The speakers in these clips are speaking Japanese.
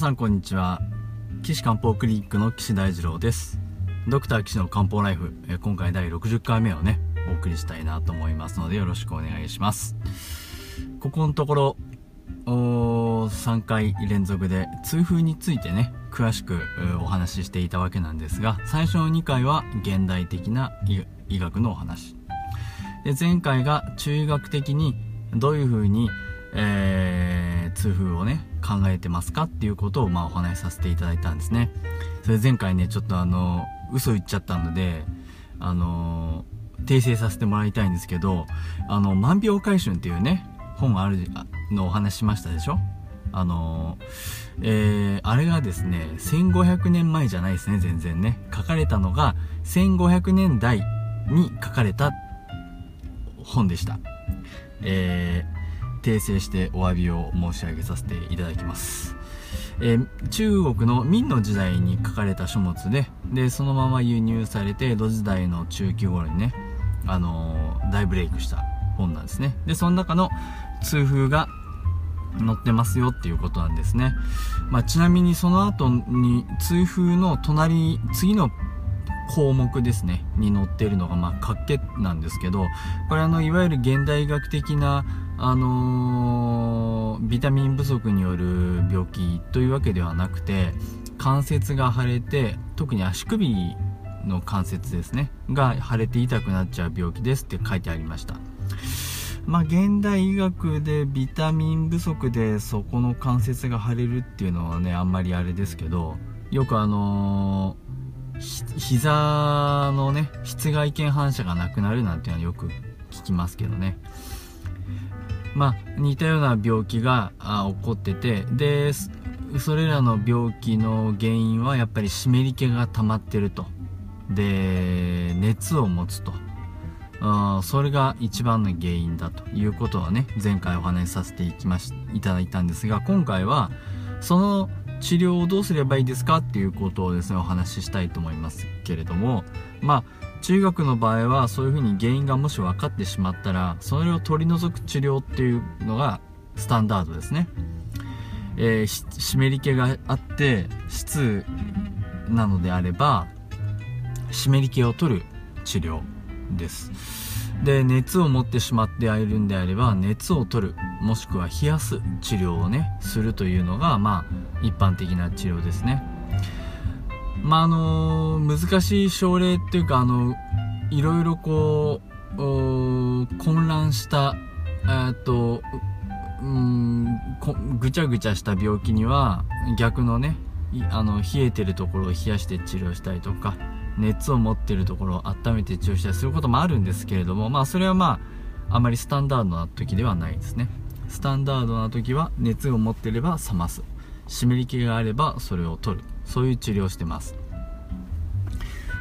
さんこんにちは。岸漢方クリニックの岸大二郎です。ドクター岸の漢方ライフ今回第60回目をねお送りしたいなと思いますのでよろしくお願いします。ここのところ3回連続で痛風についてね詳しくお話ししていたわけなんですが最初の2回は現代的な医学のお話。で前回が中医学的にどういうふうに、えー、痛風をね考えてますかっていうことをまあお話しさせていただいたんですね。それ前回ねちょっとあの嘘言っちゃったのであの訂正させてもらいたいんですけどあの「万病回春」っていうね本があるのお話しましたでしょ？あのえー、あれがですね1500年前じゃないですね全然ね。書かれたのが1500年代に書かれた本でした。えー、訂正してお詫びを申し上げさせていただきます。えー、中国の明の時代に書かれた書物で、で、そのまま輸入されて、江戸時代の中期頃にね、あのー、大ブレイクした本なんですね。で、その中の痛風が載ってますよっていうことなんですね。まあ、ちなみにその後に痛風の隣、次の項目ですねに載っているのが、まあ、活気なんですけどこれあのいわゆる現代医学的な、あのー、ビタミン不足による病気というわけではなくて関節が腫れて特に足首の関節ですねが腫れて痛くなっちゃう病気ですって書いてありました。まあ現代医学でビタミン不足でそこの関節が腫れるっていうのはねあんまりあれですけどよくあのー膝のね室外腱反射がなくなるなんていうのはよく聞きますけどね。まあ似たような病気が起こっててでそれらの病気の原因はやっぱり湿り気が溜まってると。で熱を持つと。あそれが一番の原因だということはね前回お話しさせていきましいただいたんですが今回はその治療をどうすればいいですかっていうことをですねお話ししたいと思いますけれどもまあ中学の場合はそういうふうに原因がもし分かってしまったらそれを取り除く治療っていうのがスタンダードですね、えー、湿り気があって質なのであれば湿り気を取る治療です。で熱を持ってしまっているんであれば熱を取るもしくは冷やす治療をねするというのがまあ一般的な治療ですね。まああの難しい症例っていうかあのいろいろこう混乱したえっとうんぐちゃぐちゃした病気には逆のねあの冷えてるところを冷やして治療したりとか熱を持ってるところを温めて治療したりすることもあるんですけれどもまあそれはまああまりスタンダードな時ではないですね。スタンダードな時は熱を持ってれば冷ます。湿り気があればそれを取る。そういう治療をしてます。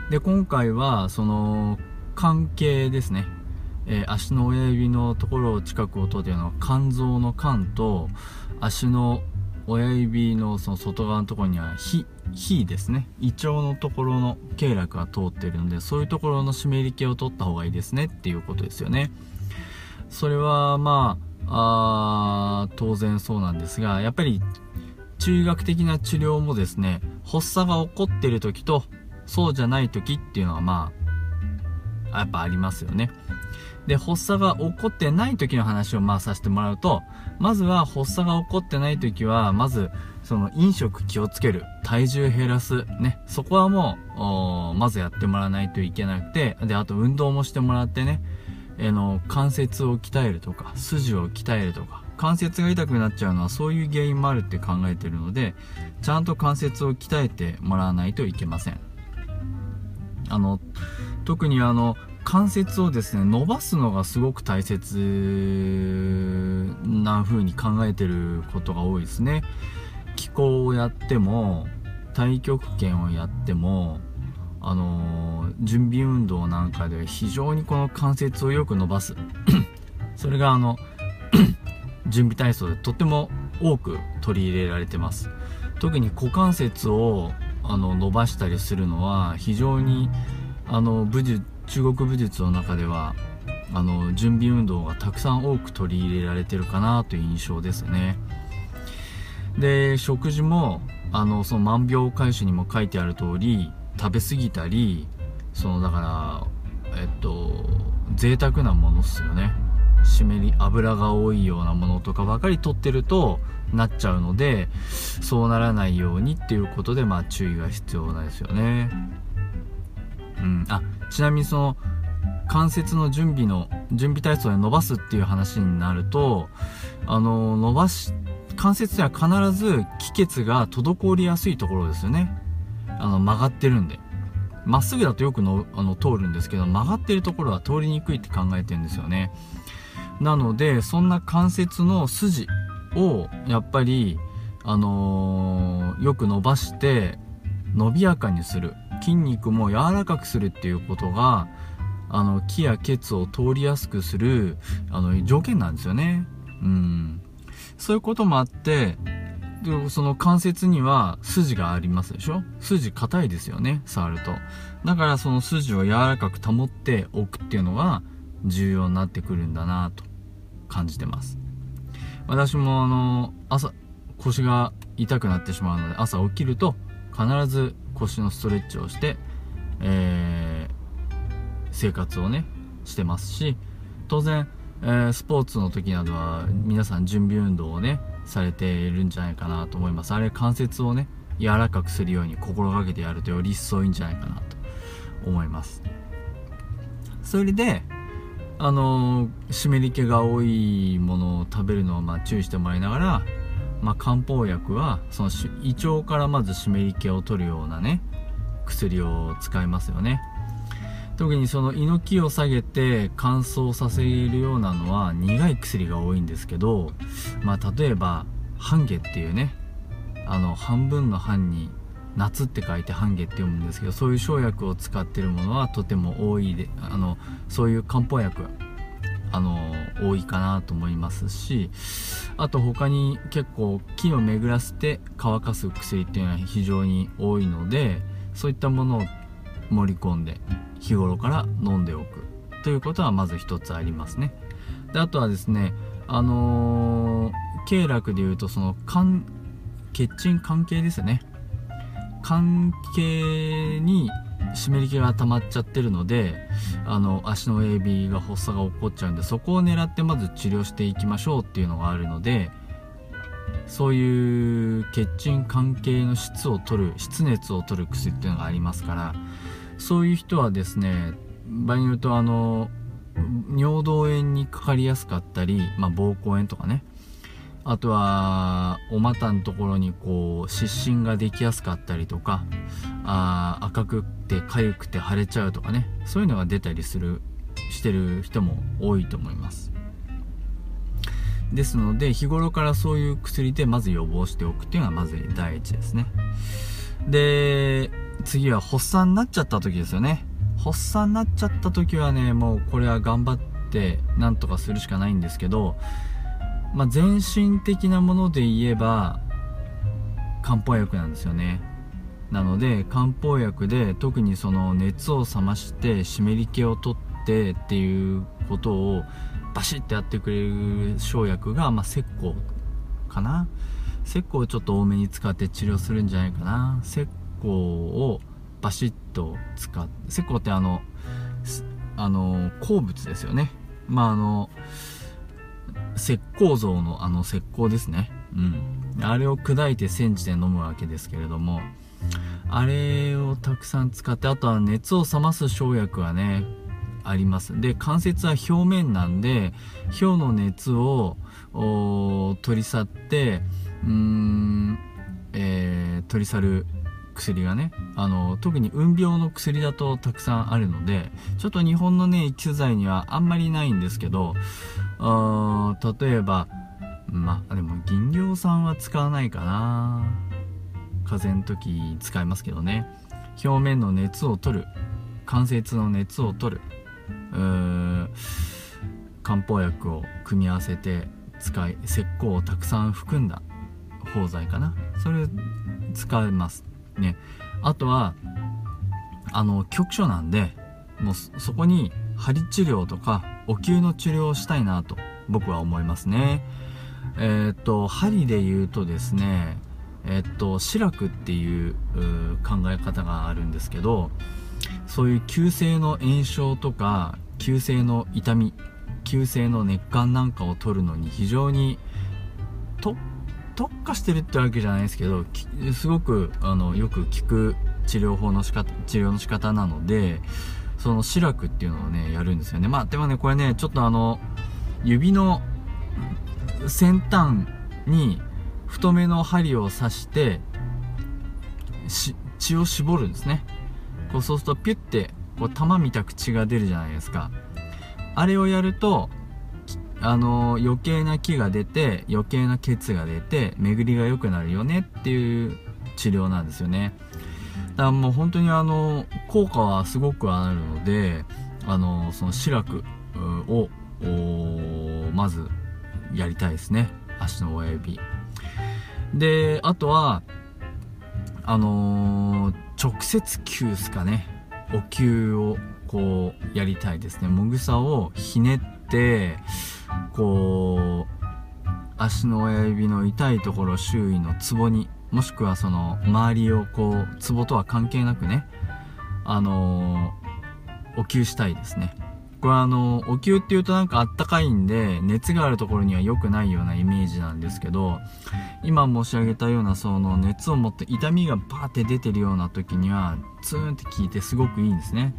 で今回はその関係ですね、えー、足の親指のところを近くを通っているのは肝臓の肝と足の親指のその外側のところには火火ですね。胃腸のところの経絡が通ってるのでそういうところの湿り気を取った方がいいですねっていうことですよね。それはまあ当然そうなんですがやっぱり中学的な治療もですね発作が起こってる時とそうじゃない時っていうのはまあやっぱありますよね。で発作が起こってない時の話をまあさせてもらうとまずは発作が起こってない時はまずその飲食気をつける体重減らすねそこはもうまずやってもらわないといけなくてであと運動もしてもらってねあの関節を鍛えるとか筋を鍛えるとか関節が痛くなっちゃうのはそういう原因もあるって考えてるのでちゃんと関節を鍛えてもらわないといけません。あの特にあの関節をですね伸ばすのがすごく大切な風に考えてることが多いですね。気候をやっても太極拳をやってもあのー、準備運動なんかで非常にこの関節をよく伸ばす。それがあの 準備体操でとても多く取り入れられてます。特に股関節をあの伸ばしたりするのは非常にあの武術中国武術の中ではあの準備運動がたくさん多く取り入れられてるかなという印象ですね。で食事もあのその万病解種にも書いてある通り食べ過ぎたりそのだからえっと贅沢なものっすよね。湿り油が多いようなものとかばかり取ってるとなっちゃうのでそうならないようにっていうことでまあ注意が必要なんですよね。うん。あちなみにその関節の準備の準備体操で伸ばすっていう話になるとあの伸ばし関節には必ず気血が滞りやすいところですよね。あの曲がってるんで。まっすぐだとよくのあの通るんですけど曲がってるところは通りにくいって考えてるんですよね。なのでそんな関節の筋をやっぱりあのー、よく伸ばして伸びやかにする。筋肉も柔らかくするっていうことがあの気や血を通りやすくするあの条件なんですよね。うん。そういうこともあってでその関節には筋がありますでしょ？筋硬いですよね触ると。だからその筋を柔らかく保っておくっていうのが重要になってくるんだなと。感じてます。私もあの朝腰が痛くなってしまうので朝起きると必ず腰のストレッチをして、えー、生活をねしてますし当然、えー、スポーツの時などは皆さん準備運動をねされているんじゃないかなと思います。あれ関節をね柔らかくするように心がけてやるとより一層いいんじゃないかなと思います。それであの湿り気が多いものを食べるのをまあ注意してもらいながら、まあ、漢方薬はその胃腸からまず湿り気を取るようなね薬を使いますよね。特にその胃の気を下げて乾燥させるようなのは苦い薬が多いんですけど、まあ、例えば半夏っていうねあの半分の半に夏って書いて半夏って読むんですけどそういう生薬を使ってるものはとても多いであのそういう漢方薬あの多いかなと思いますしあと他に結構木を巡らせて乾かす薬っていうのは非常に多いのでそういったものを盛り込んで日頃から飲んでおくということはまず一つありますね。であとはですねあのー、経絡でいうとその血鎮関係ですね。関係に湿り気が溜まっちゃってるのであの足の親指が発作が起こっちゃうんでそこを狙ってまず治療していきましょうっていうのがあるのでそういう血鎮関係の質を取る質熱を取る薬っていうのがありますからそういう人はですね場合によるとあの尿道炎にかかりやすかったり、まあ、膀胱炎とかねあとはお股のところにこう湿疹ができやすかったりとかあ赤くて痒くて腫れちゃうとかねそういうのが出たりするしてる人も多いと思います。ですので日頃からそういう薬でまず予防しておくっていうのがまず第一ですね。で次は発作になっちゃった時ですよね。発作になっちゃった時はねもうこれは頑張ってなんとかするしかないんですけどまあ、全身的なもので言えば漢方薬なんですよね。なので漢方薬で特にその熱を冷まして湿り気を取ってっていうことをバシッてやってくれる生薬が、まあ、石膏かな。石膏をちょっと多めに使って治療するんじゃないかな。石膏をバシッと使って石膏ってあのあの鉱物ですよね。まああの石膏像のあの石膏ですね。うん。あれを砕いて煎じて飲むわけですけれども、あれをたくさん使って、あとは熱を冷ます生薬はね、あります。で、関節は表面なんで、表の熱を取り去って、うーん、えー、取り去る薬がねあの特に運病の薬だとたくさんあるのでちょっと日本のね液剤にはあんまりないんですけどあ例えばまあでも銀行酸は使わないかな。風邪の時使いますけどね。表面の熱を取る。関節の熱を取る。漢方薬を組み合わせて使い石膏をたくさん含んだ包材かな。それ使えますね。あとはあの局所なんでもうそこに針治療とかお灸の治療をしたいなと僕は思いますね、えー、っと針で言うとですねえー、っと志らくっていう考え方があるんですけどそういう急性の炎症とか急性の痛み急性の熱感なんかを取るのに非常に特化してるってわけじゃないですけどすごくあのよく効く治療法の仕方治療の仕方なのでそのシラクっていうのをねやるんですよね。まあでもねこれねちょっとあの指の先端に太めの針を刺して血を絞るんですね。こうそうするとピュッてこう玉みたく血が出るじゃないですか。あれをやるとあの余計な気が出て余計な血が出て巡りが良くなるよねっていう治療なんですよね。だからもう本当にあの効果はすごくあるのであのその視楽をまずやりたいですね。足の親指。であとはあのー、直接球ですかね。お灸をこうやりたいですね。もぐさをひねってこう足の親指の痛いところ周囲のツボにもしくはその周りをこうツボとは関係なくねあのー、お灸したいですね。これはあのお灸っていうとなんかあったかいんで熱があるところには良くないようなイメージなんですけど今申し上げたようなその熱を持って痛みがバーって出てるような時にはツーンって効いてすごくいいんですね。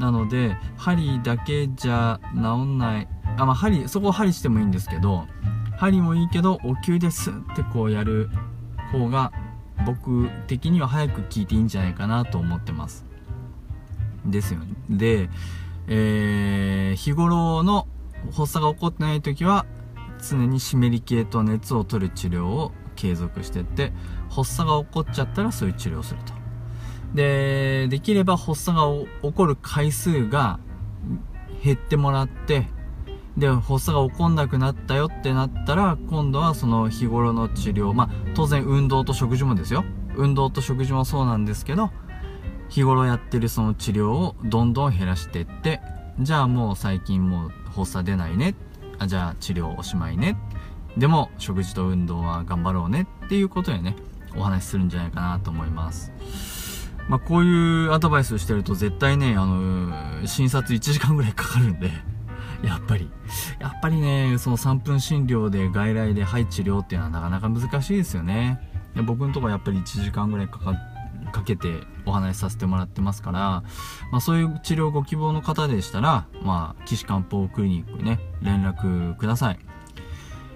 なので針だけじゃ治んない。あまあ針そこを針してもいいんですけど針もいいけどお灸でスンってこうやる方が僕的には早く聞いていいんじゃないかなと思ってます。ですよね。で、えー、日頃の発作が起こってない時は常に湿り気と熱を取る治療を継続してって発作が起こっちゃったらそういう治療をすると。でできれば発作が起こる回数が減ってもらってで発作が起こんなくなったよってなったら今度はその日頃の治療。まあ当然運動と食事もですよ。運動と食事もそうなんですけど日頃やってるその治療をどんどん減らしていってじゃあもう最近もう発作出ないね。あじゃあ治療おしまいね。でも食事と運動は頑張ろうねっていうことでねお話しするんじゃないかなと思います。まあこういうアドバイスをしてると絶対ねあの診察1時間ぐらいかかるんで。やっぱり。やっぱりね、その3分診療で外来で肺治療っていうのはなかなか難しいですよね。僕のところやっぱり1時間ぐらいかかかけてお話しさせてもらってますから、まあ、そういう治療ご希望の方でしたら、まあ、岸漢方クリニックにね、連絡ください。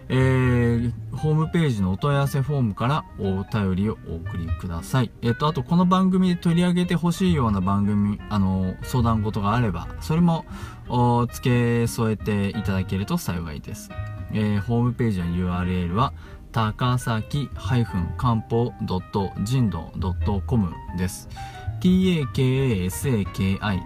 えー、ホームページのお問い合わせフォームからお便りをお送りください。えっ、と、あとこの番組で取り上げてほしいような番組、あの、相談事があれば、それも、お付け添えていただけると幸いです。えー、ホームページの URL は、高崎漢方人道 .com です。takasaki-ta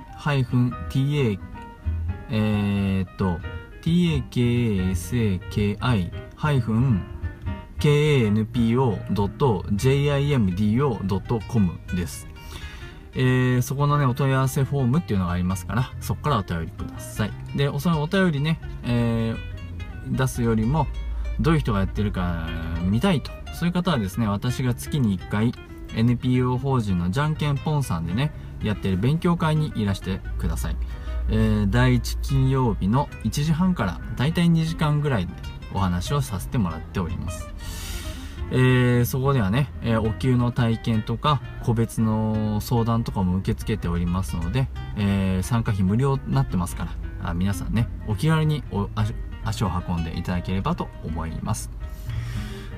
えー、っと takasaki-kanpo.jimdo.com です。えー、そこのね、お問い合わせフォームっていうのがありますから、そこからお便りください。で、そのお便りね、えー、出すよりも、どういう人がやってるか見たいと。そういう方はですね、私が月に1回、NPO 法人のじゃんけんぽんさんでね、やってる勉強会にいらしてください。えー、第1金曜日の1時半からだいたい2時間ぐらいでお話をさせてもらっております。えー、そこではね、えー、お給の体験とか個別の相談とかも受け付けておりますので、え、参加費無料になってますからあ皆さんねお気軽にお足を運んでいただければと思います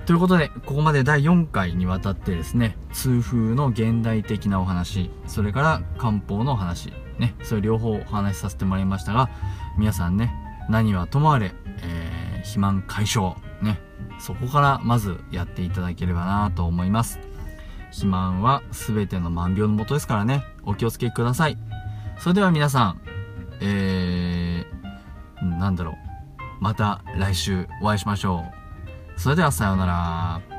ということでここまで第4回にわたってですね痛風の現代的なお話それから漢方のお話ね、それ両方お話しさせてもらいましたが、皆さんね、何はともあれ、えー、肥満解消、ね、そこからまずやっていただければなと思います。肥満は全ての万病のもとですからね、お気をつけください。それでは皆さん、えー、なんだろう、また来週お会いしましょう。それではさようなら。